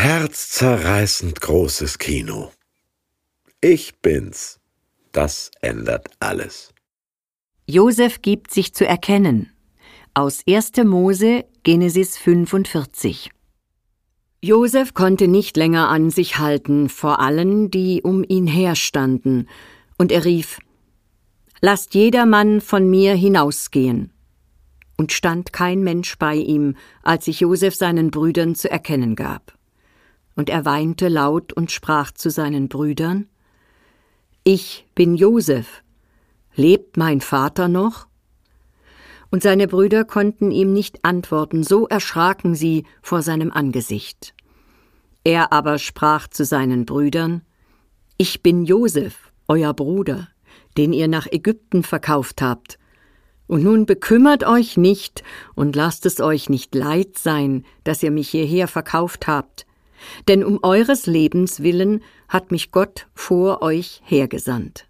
Herzzerreißend großes Kino. Ich bin's. Das ändert alles. Josef gibt sich zu erkennen. Aus 1. Mose, Genesis 45. Josef konnte nicht länger an sich halten vor allen, die um ihn herstanden, und er rief: Lasst jedermann von mir hinausgehen. Und stand kein Mensch bei ihm, als sich Josef seinen Brüdern zu erkennen gab. Und er weinte laut und sprach zu seinen Brüdern: Ich bin Josef. Lebt mein Vater noch? Und seine Brüder konnten ihm nicht antworten, so erschraken sie vor seinem Angesicht. Er aber sprach zu seinen Brüdern: Ich bin Josef, euer Bruder, den ihr nach Ägypten verkauft habt. Und nun bekümmert euch nicht und lasst es euch nicht leid sein, dass ihr mich hierher verkauft habt, denn um eures Lebens willen hat mich Gott vor euch hergesandt.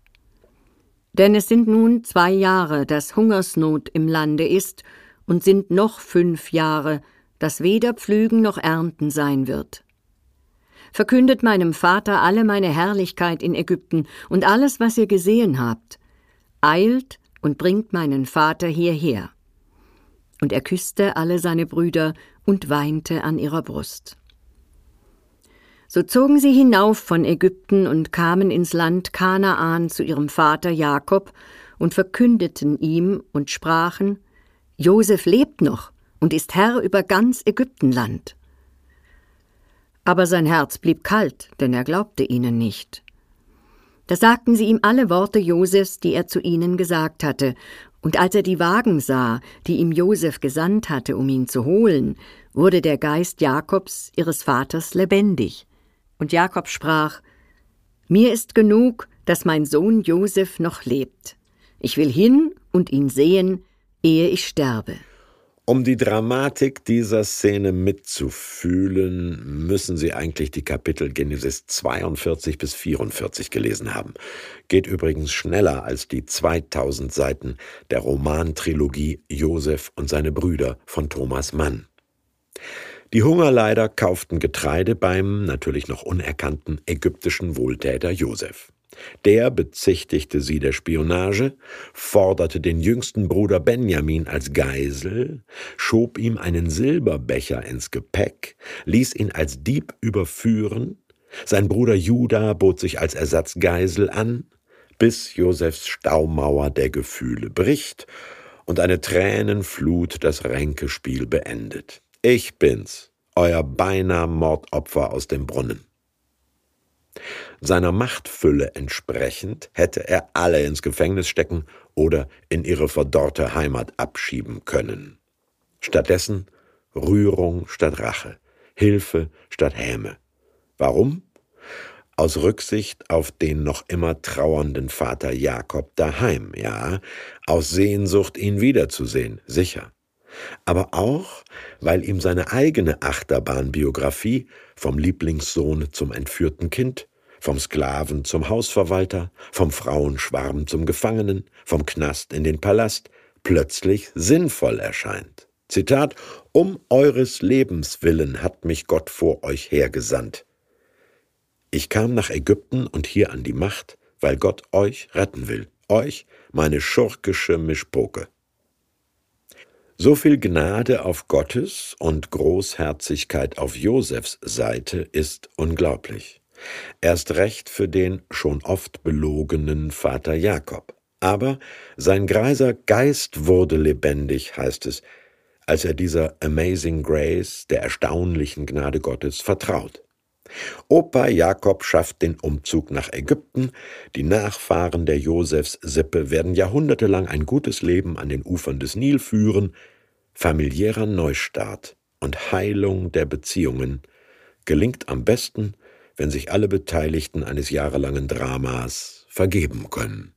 Denn es sind nun zwei Jahre, dass Hungersnot im Lande ist, und sind noch fünf Jahre, dass weder Pflügen noch Ernten sein wird. Verkündet meinem Vater alle meine Herrlichkeit in Ägypten und alles, was ihr gesehen habt. Eilt und bringt meinen Vater hierher. Und er küsste alle seine Brüder und weinte an ihrer Brust. So zogen sie hinauf von Ägypten und kamen ins Land Kanaan zu ihrem Vater Jakob und verkündeten ihm und sprachen: Josef lebt noch und ist Herr über ganz Ägyptenland. Aber sein Herz blieb kalt, denn er glaubte ihnen nicht. Da sagten sie ihm alle Worte Josefs, die er zu ihnen gesagt hatte, und als er die Wagen sah, die ihm Josef gesandt hatte, um ihn zu holen, wurde der Geist Jakobs, ihres Vaters, lebendig. Und Jakob sprach, Mir ist genug, dass mein Sohn Josef noch lebt. Ich will hin und ihn sehen, ehe ich sterbe. Um die Dramatik dieser Szene mitzufühlen, müssen Sie eigentlich die Kapitel Genesis 42 bis 44 gelesen haben. Geht übrigens schneller als die 2000 Seiten der Romantrilogie Josef und seine Brüder von Thomas Mann. Die Hungerleider kauften Getreide beim natürlich noch unerkannten ägyptischen Wohltäter Josef. Der bezichtigte sie der Spionage, forderte den jüngsten Bruder Benjamin als Geisel, schob ihm einen Silberbecher ins Gepäck, ließ ihn als Dieb überführen, sein Bruder Judah bot sich als Ersatzgeisel an, bis Josefs Staumauer der Gefühle bricht und eine Tränenflut das Ränkespiel beendet. Ich bin's, euer beinahe Mordopfer aus dem Brunnen. Seiner Machtfülle entsprechend hätte er alle ins Gefängnis stecken oder in ihre verdorrte Heimat abschieben können. Stattdessen Rührung statt Rache, Hilfe statt Häme. Warum? Aus Rücksicht auf den noch immer trauernden Vater Jakob daheim, ja, aus Sehnsucht, ihn wiederzusehen, sicher aber auch, weil ihm seine eigene Achterbahnbiografie vom Lieblingssohn zum entführten Kind, vom Sklaven zum Hausverwalter, vom Frauenschwarm zum Gefangenen, vom Knast in den Palast, plötzlich sinnvoll erscheint. Zitat, um eures Lebens willen hat mich Gott vor euch hergesandt. Ich kam nach Ägypten und hier an die Macht, weil Gott euch retten will, euch, meine schurkische Mischpoke. So viel Gnade auf Gottes und Großherzigkeit auf Josefs Seite ist unglaublich. Erst recht für den schon oft belogenen Vater Jakob. Aber sein greiser Geist wurde lebendig, heißt es, als er dieser Amazing Grace, der erstaunlichen Gnade Gottes, vertraut. Opa Jakob schafft den Umzug nach Ägypten, die Nachfahren der Josefs Sippe werden jahrhundertelang ein gutes Leben an den Ufern des Nil führen, familiärer Neustart und Heilung der Beziehungen gelingt am besten, wenn sich alle Beteiligten eines jahrelangen Dramas vergeben können.